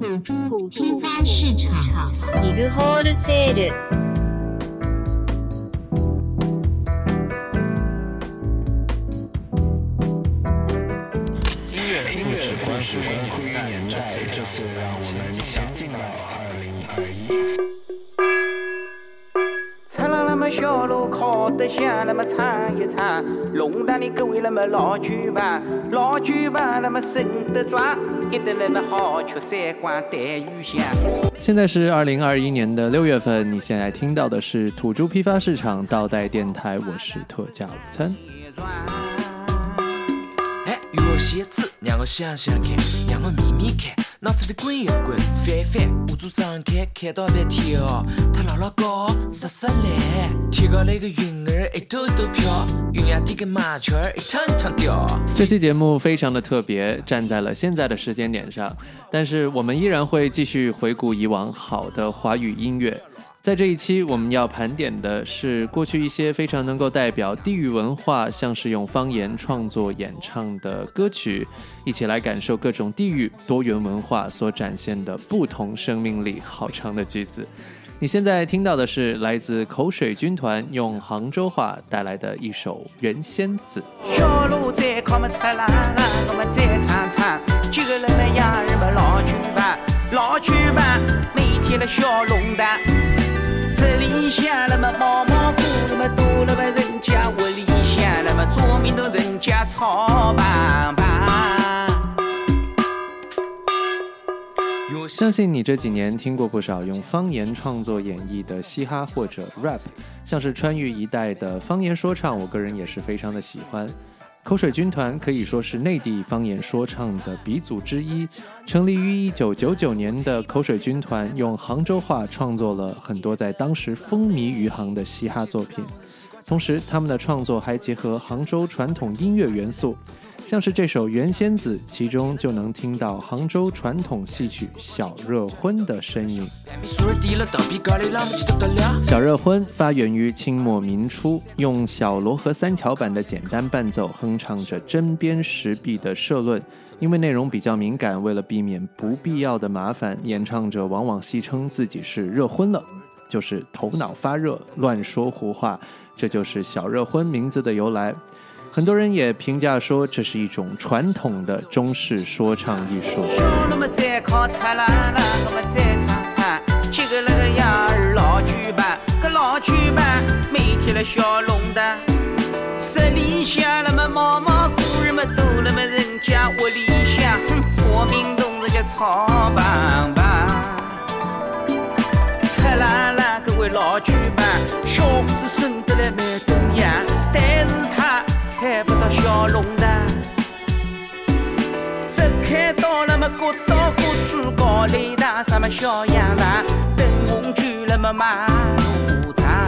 土猪批发市场，靠得响，那么唱一唱，弄堂里各位那么老酒吧，老酒吧那么省得抓，一顿那么好吃三光带鱼香。现在是二零二一年的六月份，你现在听到的是土猪批发市场倒带电台，我是特价午餐。哎，有些字让我想想看，让我眯眯看，脑子里滚一滚，翻一翻，捂住张开，看到半天哦，它老老高，实实烂，天高那个云儿一抖抖飘，云呀底个麻雀儿一趟趟掉。这期节目非常的特别，站在了现在的时间点上，但是我们依然会继续回顾以往好的华语音乐。在这一期，我们要盘点的是过去一些非常能够代表地域文化，像是用方言创作演唱的歌曲，一起来感受各种地域多元文化所展现的不同生命力。好长的句子。你现在听到的是来自口水军团用杭州话带来的一首《原仙子》。老酒吧，每天的小龙蛋，这里向那么毛毛菇，那么多那么人家屋里向，那么左面头人家草棒棒。相信你这几年听过不少用方言创作演绎的嘻哈或者 rap，像是川渝一带的方言说唱，我个人也是非常的喜欢。口水军团可以说是内地方言说唱的鼻祖之一。成立于一九九九年的口水军团，用杭州话创作了很多在当时风靡余杭的嘻哈作品，同时他们的创作还结合杭州传统音乐元素。像是这首《原仙子》，其中就能听到杭州传统戏曲小热婚的身影。小热婚发源于清末民初，用小锣和三桥版的简单伴奏哼唱着针砭时弊的社论。因为内容比较敏感，为了避免不必要的麻烦，演唱者往往戏称自己是热婚了，就是头脑发热，乱说胡话。这就是小热婚名字的由来。很多人也评价说，这是一种传统的中式说唱艺术。十里向那么毛毛菇人们都那么人家屋里向，做明东人家草棒棒。菜啦啦，各位老酒吧，小伙子生得来蛮东样，但是龙的。只看到了么过到过处高擂台，什么小洋房，灯红酒那么马路长。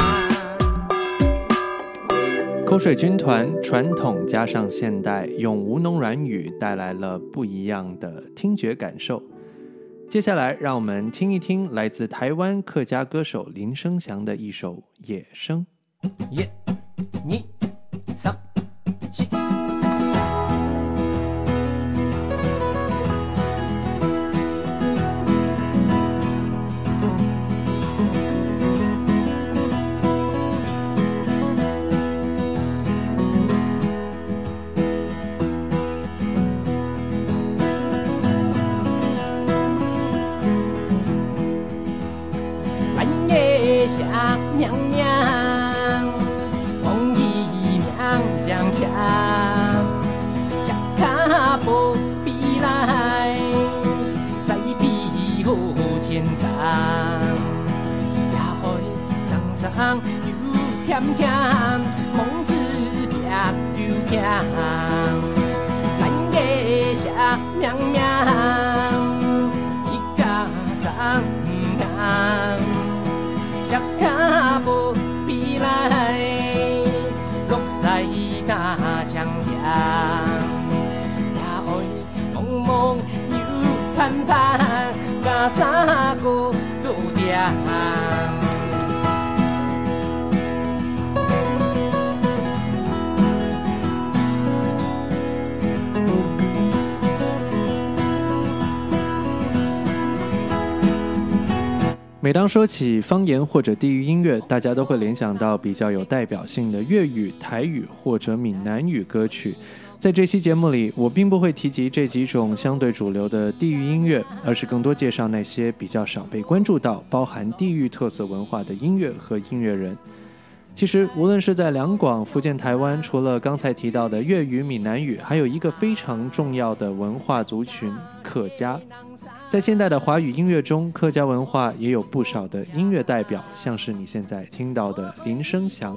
口水军团传统加上现代，用吴侬软语带来了不一样的听觉感受。接下来，让我们听一听来自台湾客家歌手林生祥的一首《野生》。一、二、三、四。后前上，呀爱上上又甜甜，梦子变又甜，半夜下娘娘，一家上当。小卡不必来，六塞大强强，呀爱梦梦又盼盼，三个都点。每当说起方言或者地域音乐，大家都会联想到比较有代表性的粤语、台语或者闽南语歌曲。在这期节目里，我并不会提及这几种相对主流的地域音乐，而是更多介绍那些比较少被关注到、包含地域特色文化的音乐和音乐人。其实，无论是在两广、福建、台湾，除了刚才提到的粤语、闽南语，还有一个非常重要的文化族群——客家。在现代的华语音乐中，客家文化也有不少的音乐代表，像是你现在听到的林声祥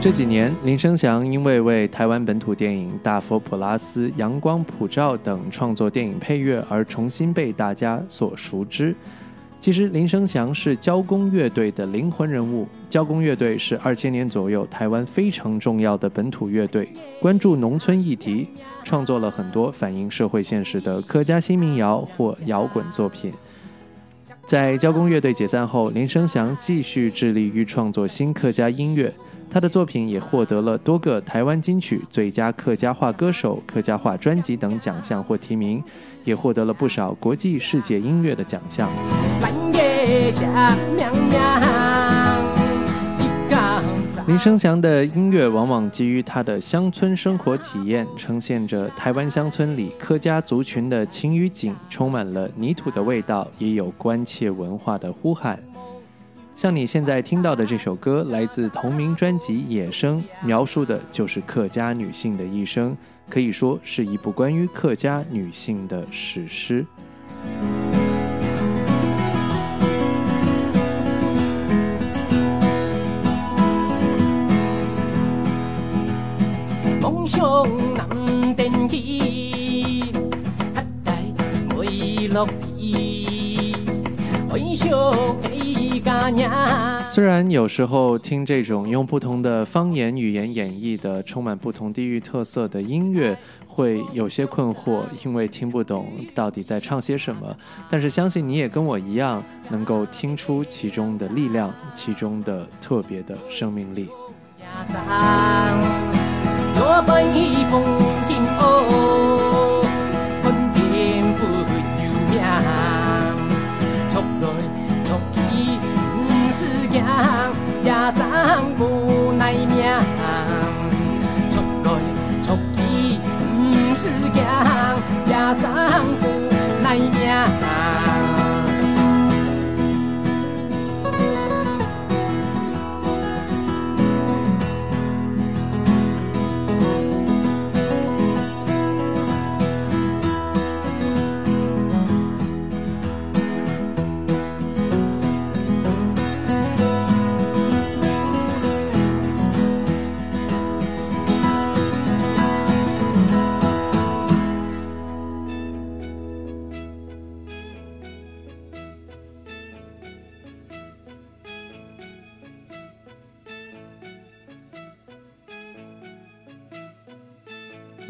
这几年，林生祥因为为台湾本土电影《大佛普拉斯》《阳光普照》等创作电影配乐而重新被大家所熟知。其实，林生祥是交工乐队的灵魂人物。交工乐队是二千年左右台湾非常重要的本土乐队，关注农村议题，创作了很多反映社会现实的客家新民谣或摇滚作品。在交工乐队解散后，林生祥继续致力于创作新客家音乐。他的作品也获得了多个台湾金曲最佳客家话歌手、客家话专辑等奖项或提名，也获得了不少国际世界音乐的奖项。林生祥的音乐往往基于他的乡村生活体验，呈现着台湾乡村里客家族群的情与景，充满了泥土的味道，也有关切文化的呼喊。像你现在听到的这首歌，来自同名专辑《野生》，描述的就是客家女性的一生，可以说是一部关于客家女性的史诗。虽然有时候听这种用不同的方言语言演绎的、充满不同地域特色的音乐，会有些困惑，因为听不懂到底在唱些什么。但是相信你也跟我一样，能够听出其中的力量，其中的特别的生命力。生无奈命，出来出去不是行，也生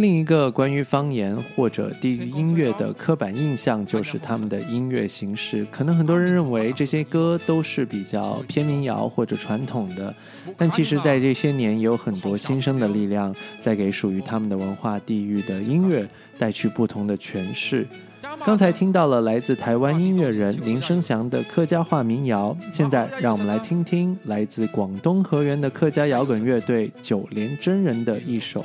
另一个关于方言或者地域音乐的刻板印象，就是他们的音乐形式。可能很多人认为这些歌都是比较偏民谣或者传统的，但其实，在这些年，也有很多新生的力量在给属于他们的文化地域的音乐带去不同的诠释。刚才听到了来自台湾音乐人林生祥的客家话民谣，现在让我们来听听来自广东河源的客家摇滚乐队九连真人的一首。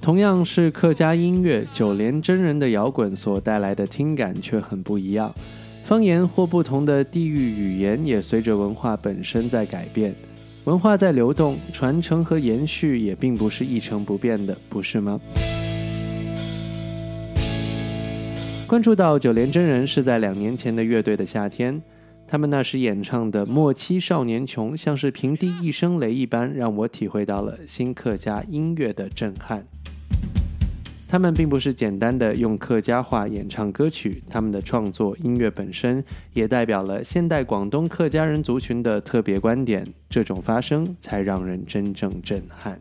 同样是客家音乐，九连真人的摇滚所带来的听感却很不一样。方言或不同的地域语言也随着文化本身在改变，文化在流动，传承和延续也并不是一成不变的，不是吗？关注到九连真人是在两年前的乐队的夏天，他们那时演唱的《莫欺少年穷》，像是平地一声雷一般，让我体会到了新客家音乐的震撼。他们并不是简单的用客家话演唱歌曲，他们的创作音乐本身也代表了现代广东客家人族群的特别观点，这种发声才让人真正震撼。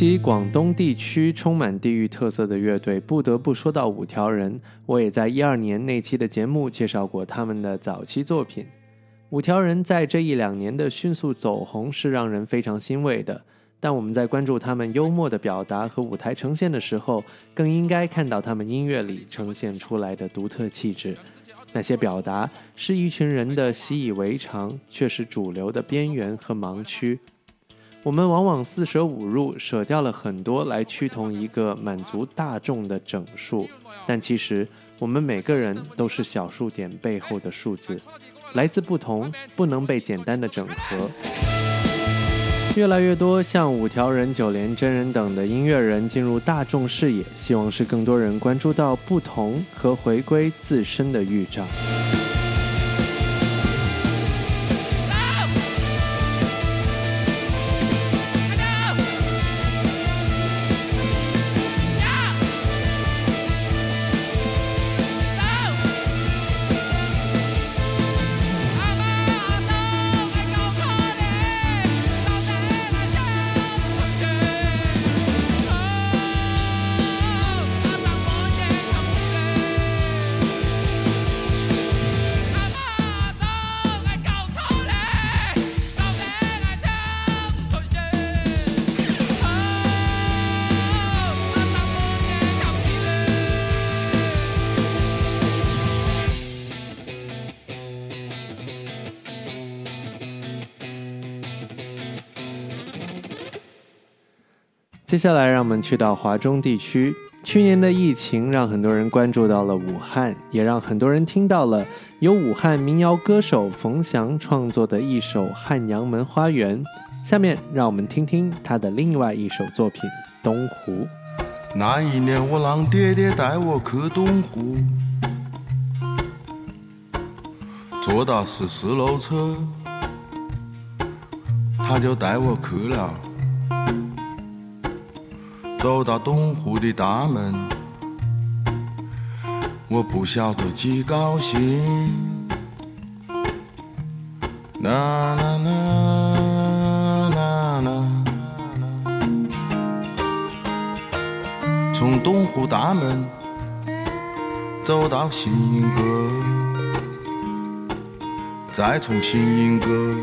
及广东地区充满地域特色的乐队，不得不说到五条人。我也在一二年那期的节目介绍过他们的早期作品。五条人在这一两年的迅速走红是让人非常欣慰的，但我们在关注他们幽默的表达和舞台呈现的时候，更应该看到他们音乐里呈现出来的独特气质。那些表达是一群人的习以为常，却是主流的边缘和盲区。我们往往四舍五入，舍掉了很多来趋同一个满足大众的整数，但其实我们每个人都是小数点背后的数字，来自不同，不能被简单的整合。越来越多像五条人、九连真人等的音乐人进入大众视野，希望是更多人关注到不同和回归自身的预兆。接下来，让我们去到华中地区。去年的疫情让很多人关注到了武汉，也让很多人听到了由武汉民谣歌手冯翔创作的一首《汉阳门花园》。下面，让我们听听他的另外一首作品《东湖》。那一年，我让爹爹带我去东湖，坐到十四路车，他就带我去了。走到东湖的大门，我不晓得几高兴。啦啦啦啦啦。从东湖大门走到新英阁，再从新英阁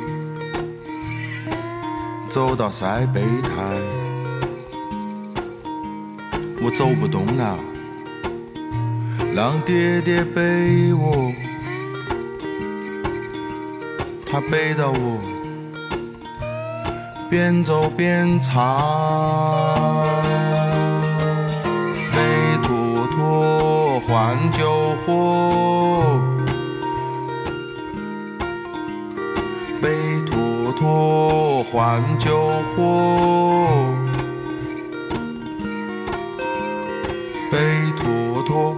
走到塞北滩，我走不动了，让爹爹背我，他背到我，边走边唱。背坨坨换酒喝，背坨坨换酒喝，坨坨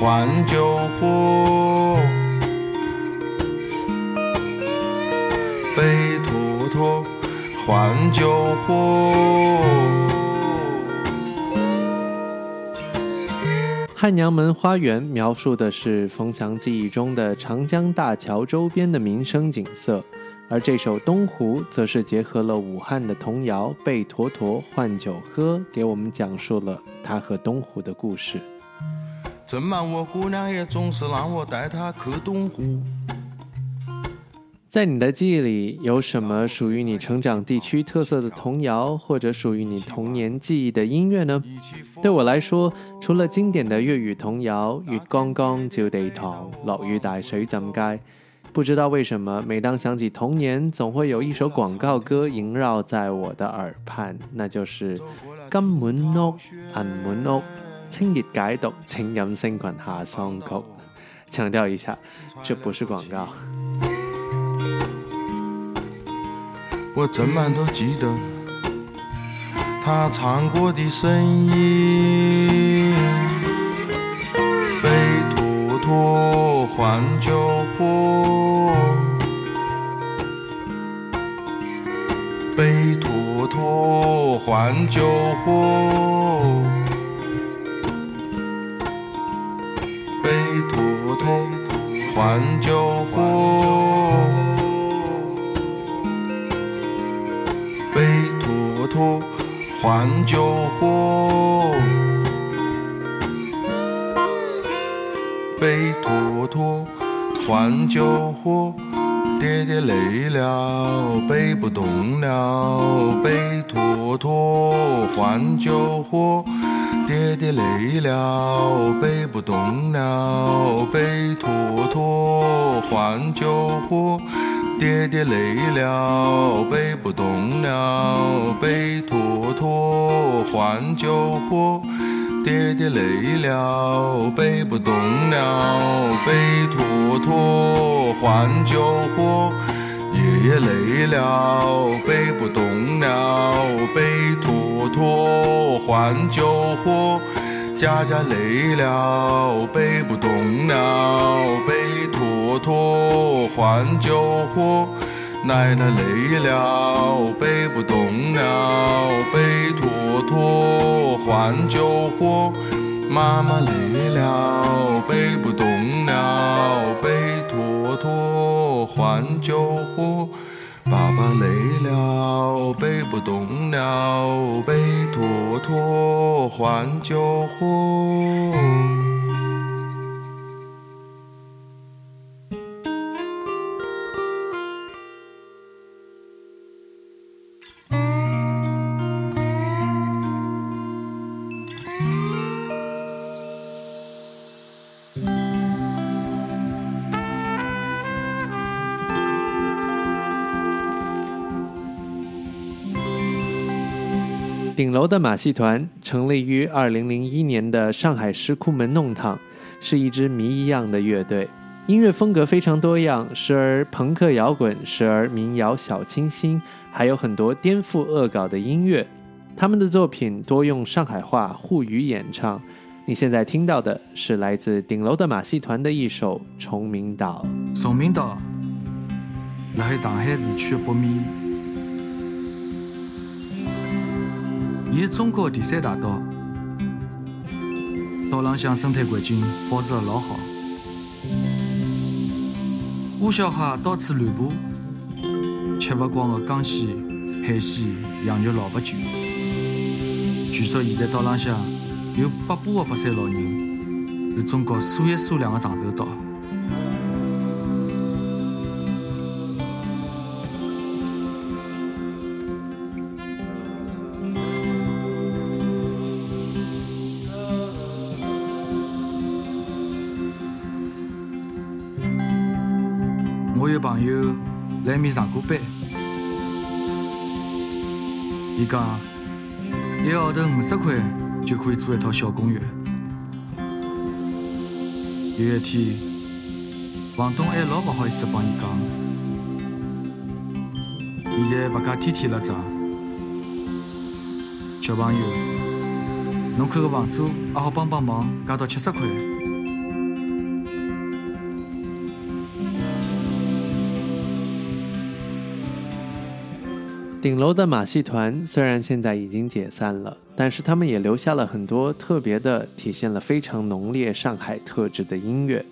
换酒喝，背坨坨换酒喝。汉阳门花园描述的是冯翔记忆中的长江大桥周边的民生景色，而这首《东湖》则是结合了武汉的童谣“背坨坨换酒喝”，给我们讲述了他和东湖的故事。正忙我姑娘也总是让我带她去东湖。在你的记忆里，有什么属于你成长地区特色的童谣，或者属于你童年记忆的音乐呢？对我来说，除了经典的粤语童谣《月光光就地堂》《落雨大水浸街》，不知道为什么，每当想起童年，总会有一首广告歌萦绕在我的耳畔，那就是《金滿屋銀滿屋，清熱解毒，請飲星群下桑曲》。强调一下，这不是广告。我怎么都记得他唱过的声音。背坨坨换酒喝，背坨坨换酒喝，换酒喝。背坨坨换酒喝，背坨坨换酒喝，爹爹累了背不动了，背坨坨换酒喝，爹爹累了背不动了，背坨坨换酒喝。爹爹累了，背不动了，背坨坨换酒喝。爹爹累了，背不动了，背坨坨换酒喝。爷爷累了，背不动了，背坨坨换酒喝。家家累了，背不动了，背坨坨换酒喝。奶奶累了，背不动了，背坨坨换酒喝。妈妈累了，背不动了，背坨坨换酒喝。爸爸累了，背不动了，背坨坨换酒喝。顶楼的马戏团成立于二零零一年的上海石库门弄堂，是一支谜一样的乐队，音乐风格非常多样，时而朋克摇滚，时而民谣小清新，还有很多颠覆恶搞的音乐。他们的作品多用上海话沪语演唱。你现在听到的是来自顶楼的马戏团的一首《崇明岛》。崇明岛，辣海上海市区的北面，伊是中国第三大岛，岛浪向生态环境保持了老好，乌小蟹到处乱爬，吃不光的江鲜、海鲜、羊肉老八九。据说现在岛浪向有八把的白山老人，是中国数一数二的长寿岛。朋友来面上过班，伊讲一个号头五十块就可以租一套小公寓。有一天，房东还老勿好意思帮伊讲，现在物价天天辣涨，小朋友，侬看个房租也好帮帮忙，加到七十块。顶楼的马戏团虽然现在已经解散了，但是他们也留下了很多特别的、体现了非常浓烈上海特质的音乐。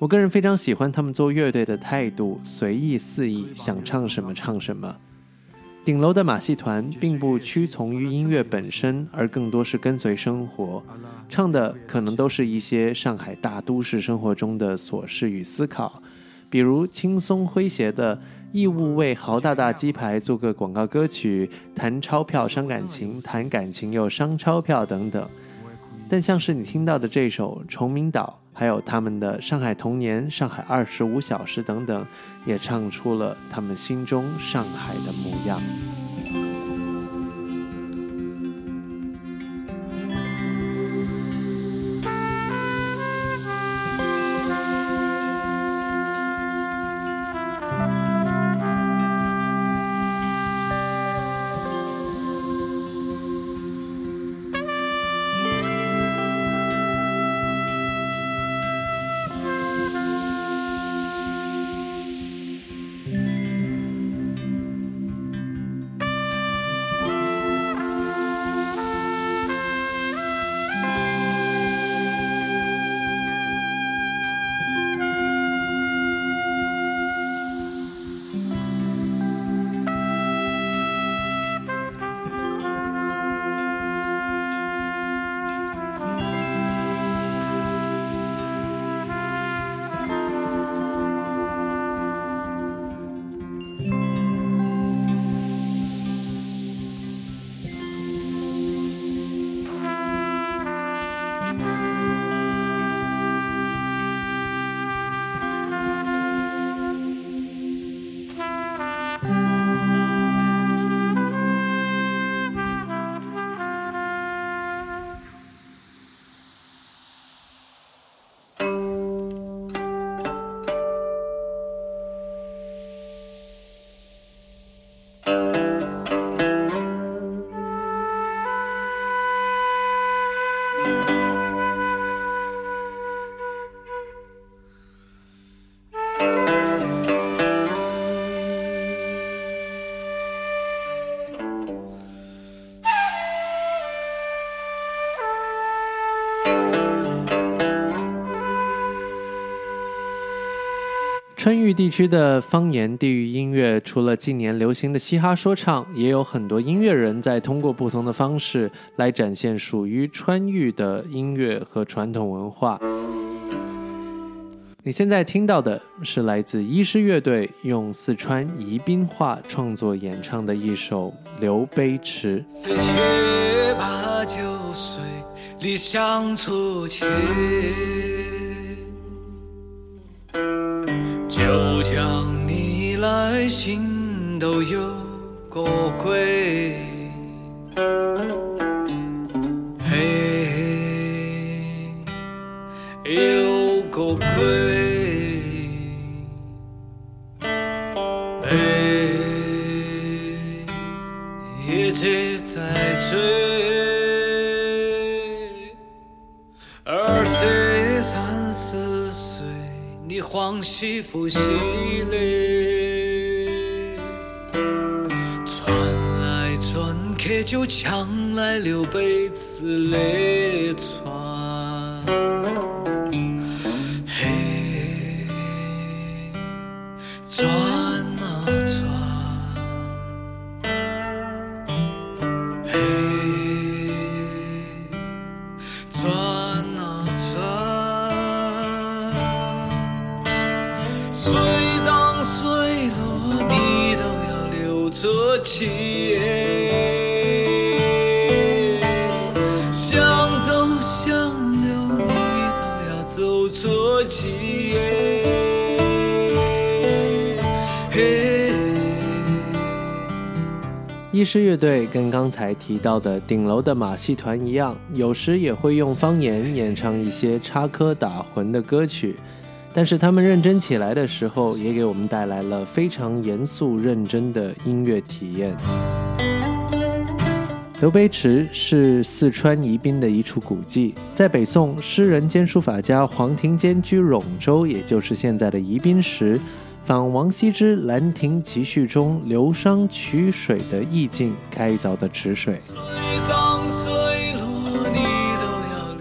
我个人非常喜欢他们做乐队的态度，随意肆意，想唱什么唱什么。顶楼的马戏团并不屈从于音乐本身，而更多是跟随生活，唱的可能都是一些上海大都市生活中的琐事与思考，比如轻松诙谐的义务为豪大大鸡排做个广告歌曲，谈钞票伤感情，谈感情又伤钞票等等。但像是你听到的这首《崇明岛》，还有他们的《上海童年》《上海二十五小时》等等，也唱出了他们心中上海的模样。川渝地区的方言地域音乐，除了近年流行的嘻哈说唱，也有很多音乐人在通过不同的方式来展现属于川渝的音乐和传统文化。你现在听到的是来自医师乐队用四川宜宾话创作演唱的一首《刘悲池》。八九岁，理想初期。心都有个鬼，嘿，有个鬼，哎，一直在追。二岁三四岁，你欢喜不喜就强来刘备，此列。医师乐队跟刚才提到的顶楼的马戏团一样，有时也会用方言演唱一些插科打诨的歌曲，但是他们认真起来的时候，也给我们带来了非常严肃认真的音乐体验。刘碑池是四川宜宾的一处古迹，在北宋诗人兼书法家黄庭坚居陇州，也就是现在的宜宾时。仿王羲之《兰亭集序》中流觞曲水的意境开凿的池水。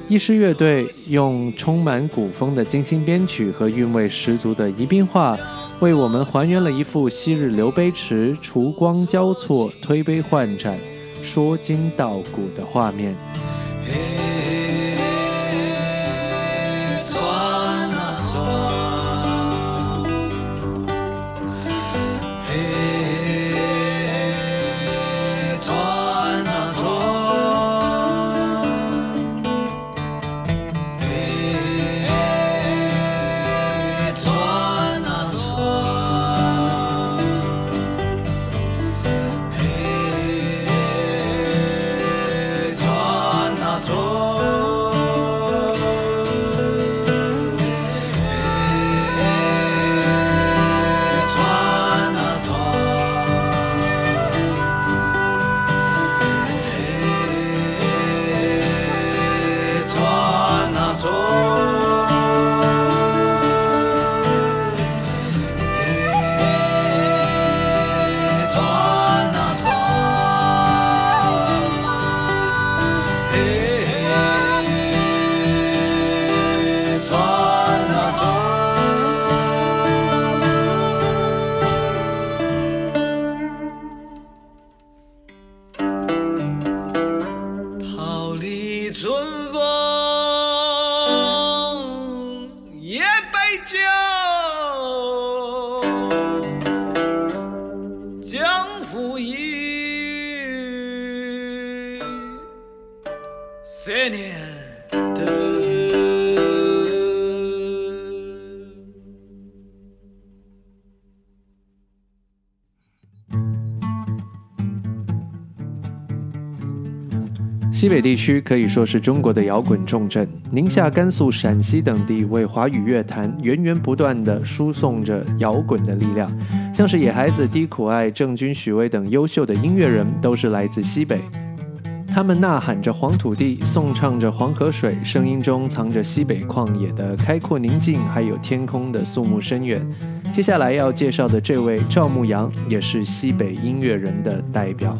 一师乐队用充满古风的精心编曲和韵味十足的宜宾话，为我们还原了一幅昔日刘碑池烛光交错、推杯换盏、说今道古的画面。西北地区可以说是中国的摇滚重镇，宁夏、甘肃、陕西等地为华语乐坛源源不断地输送着摇滚的力量。像是野孩子、低苦爱、郑钧、许巍等优秀的音乐人，都是来自西北。他们呐喊着黄土地，颂唱着黄河水，声音中藏着西北旷野的开阔宁静，还有天空的肃穆深远。接下来要介绍的这位赵牧阳，也是西北音乐人的代表。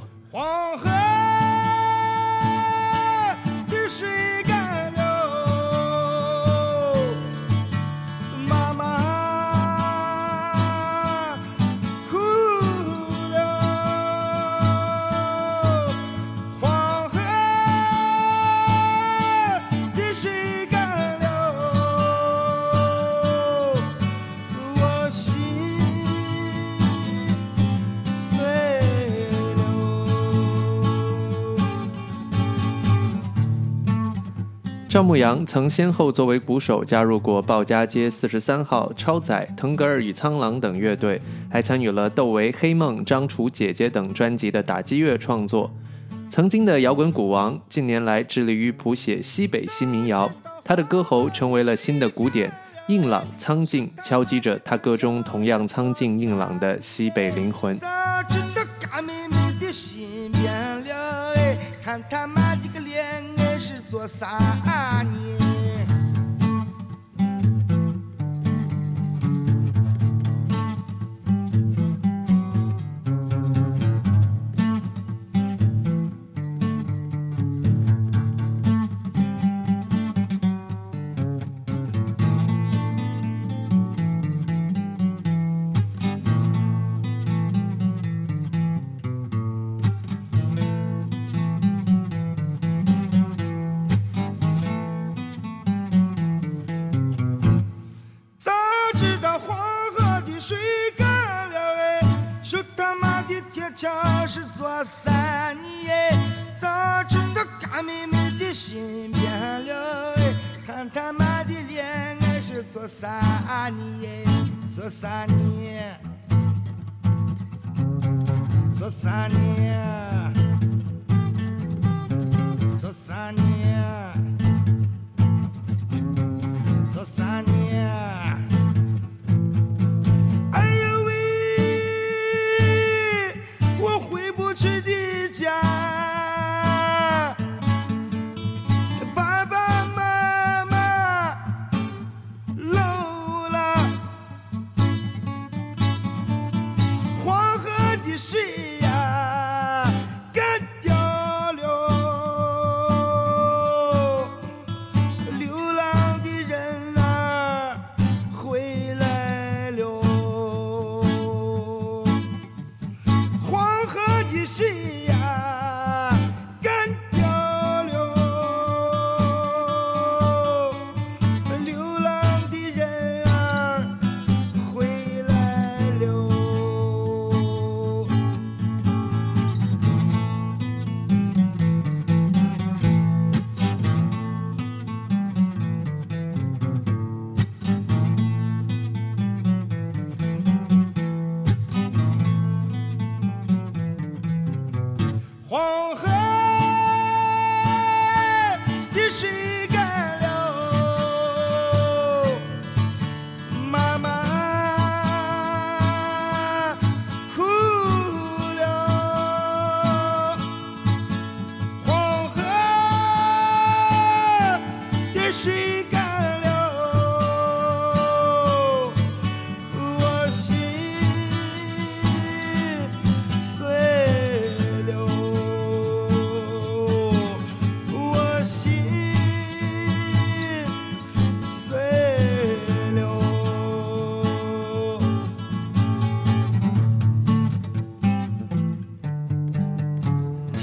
赵牧阳曾先后作为鼓手加入过鲍家街四十三号、超载、腾格尔与苍狼等乐队，还参与了窦唯、黑梦、张楚姐姐等专辑的打击乐创作。曾经的摇滚鼓王，近年来致力于谱写西北新民谣，他的歌喉成为了新的古典，硬朗苍劲，敲击着他歌中同样苍劲硬朗的西北灵魂。爱是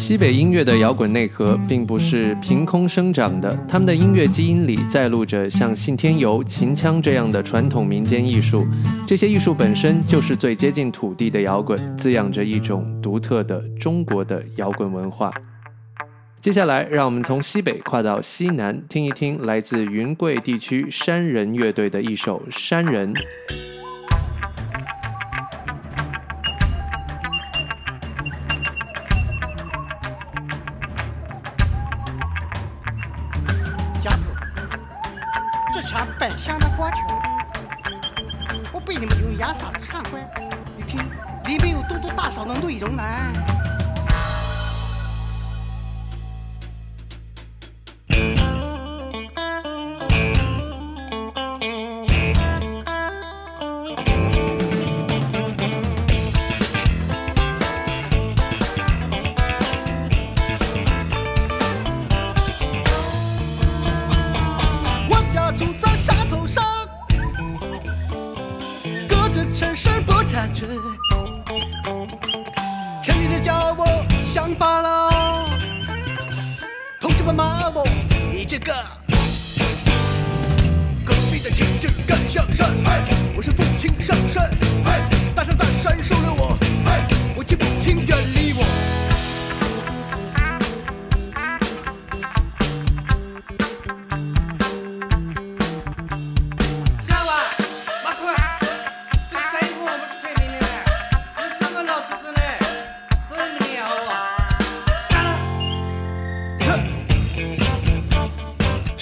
西北音乐的摇滚内核并不是凭空生长的，他们的音乐基因里载录着像信天游、秦腔这样的传统民间艺术，这些艺术本身就是最接近土地的摇滚，滋养着一种独特的中国的摇滚文化。接下来，让我们从西北跨到西南，听一听来自云贵地区山人乐队的一首《山人》。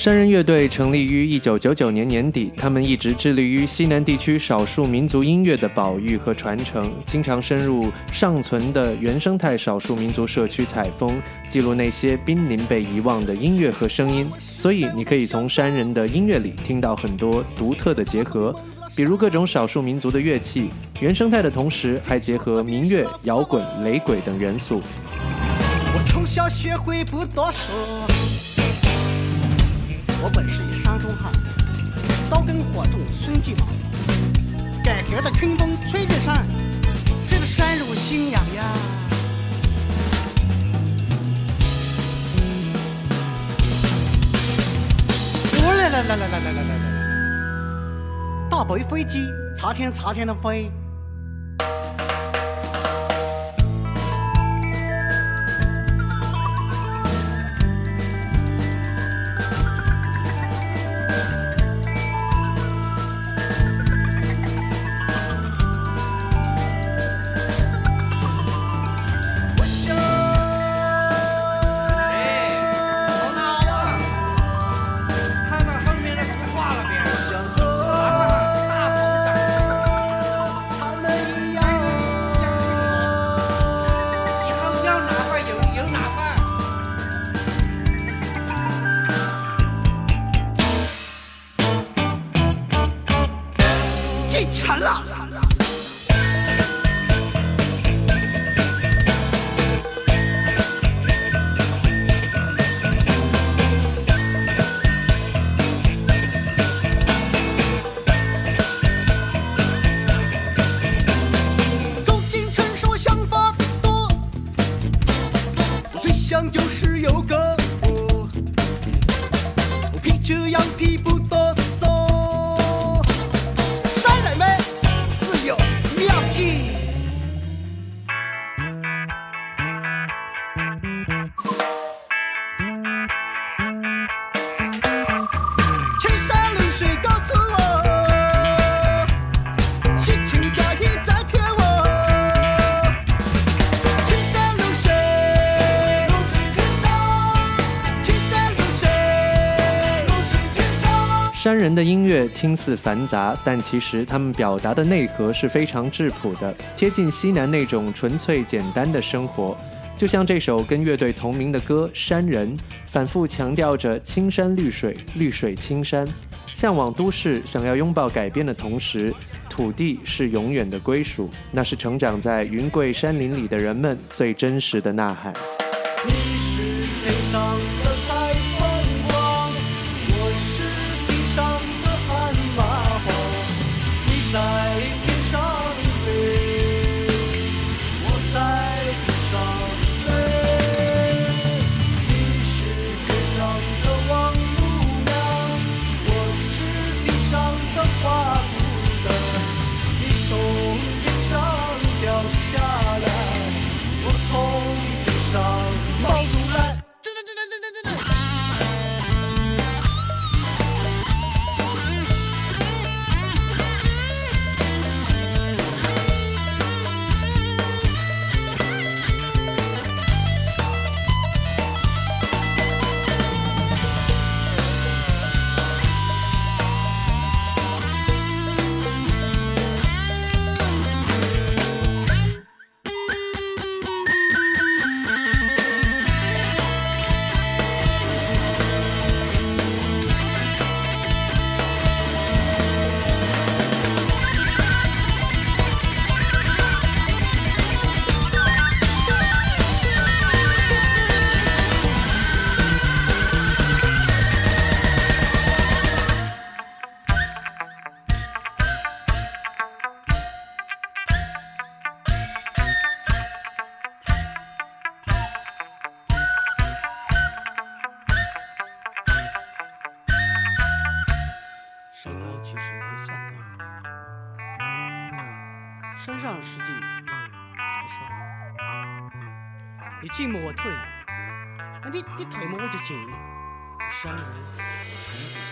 山人乐队成立于一九九九年年底，他们一直致力于西南地区少数民族音乐的保育和传承，经常深入尚存的原生态少数民族社区采风，记录那些濒临被遗忘的音乐和声音。所以，你可以从山人的音乐里听到很多独特的结合，比如各种少数民族的乐器，原生态的同时还结合民乐、摇滚、雷鬼等元素。我从小学会不多说，我本是一山中汉，刀耕火种孙继茂。改革的春风吹进山，吹得山乳心痒痒。我来来来来来来来来来来，大白飞机，差天差天的飞。的音乐听似繁杂，但其实他们表达的内核是非常质朴的，贴近西南那种纯粹简单的生活。就像这首跟乐队同名的歌《山人》，反复强调着青山绿水，绿水青山，向往都市，想要拥抱改变的同时，土地是永远的归属，那是成长在云贵山林里的人们最真实的呐喊。进么我退，啊你你退么我就进，山人不冲突。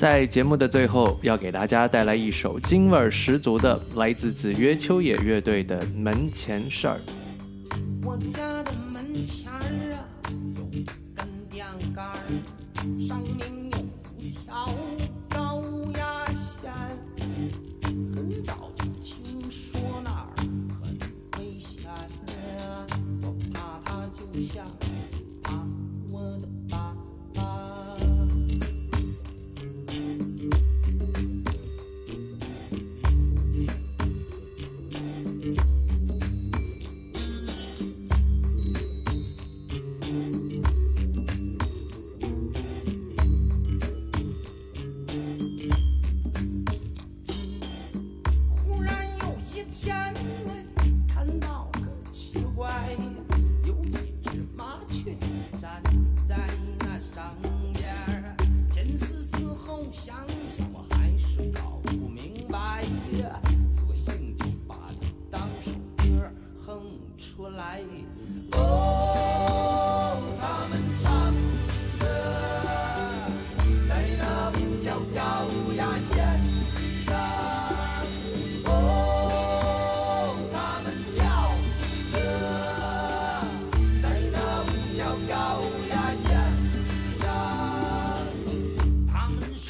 在节目的最后，要给大家带来一首京味儿十足的，来自子曰秋野乐队的《门前事儿》。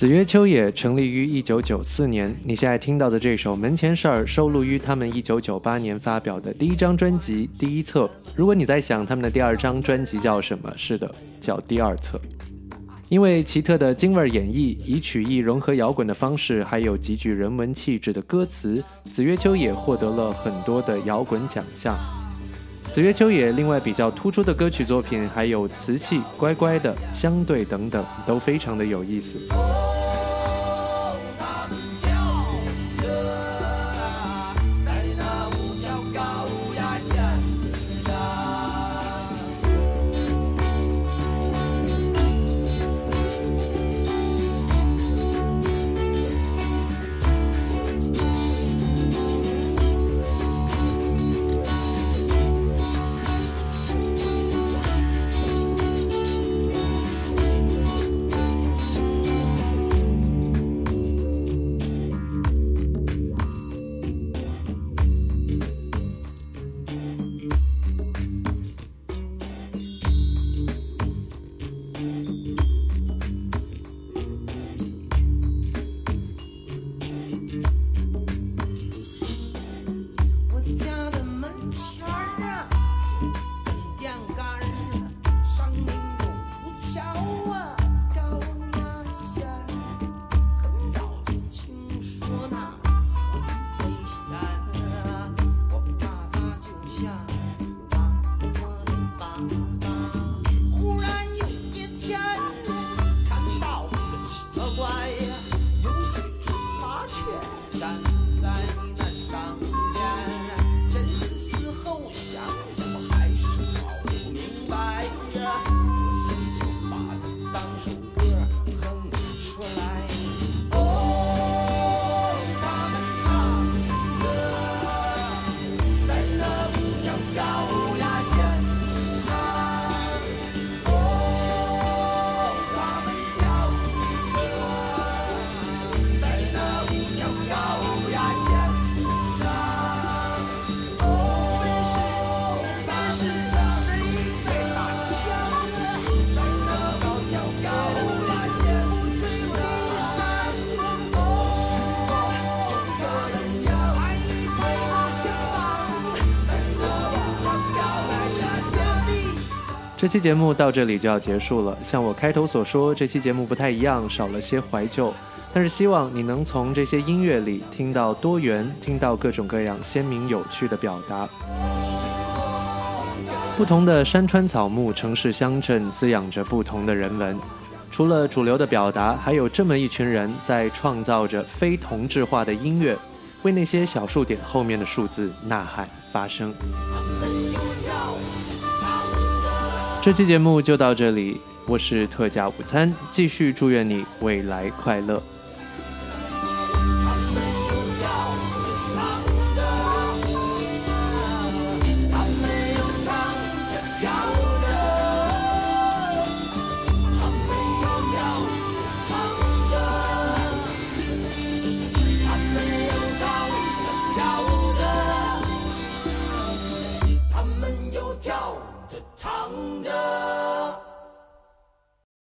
子曰秋野成立于一九九四年，你现在听到的这首《门前事儿》收录于他们一九九八年发表的第一张专辑《第一册》。如果你在想他们的第二张专辑叫什么，是的，叫《第二册》。因为奇特的京味儿演绎，以曲艺融合摇滚的方式，还有极具人文气质的歌词，子曰秋野获得了很多的摇滚奖项。子曰秋也另外比较突出的歌曲作品还有《瓷器》《乖乖的》《相对》等等，都非常的有意思。这期节目到这里就要结束了。像我开头所说，这期节目不太一样，少了些怀旧，但是希望你能从这些音乐里听到多元，听到各种各样鲜明有趣的表达。不同的山川草木、城市乡镇，滋养着不同的人文。除了主流的表达，还有这么一群人在创造着非同质化的音乐，为那些小数点后面的数字呐喊发声。这期节目就到这里，我是特价午餐，继续祝愿你未来快乐。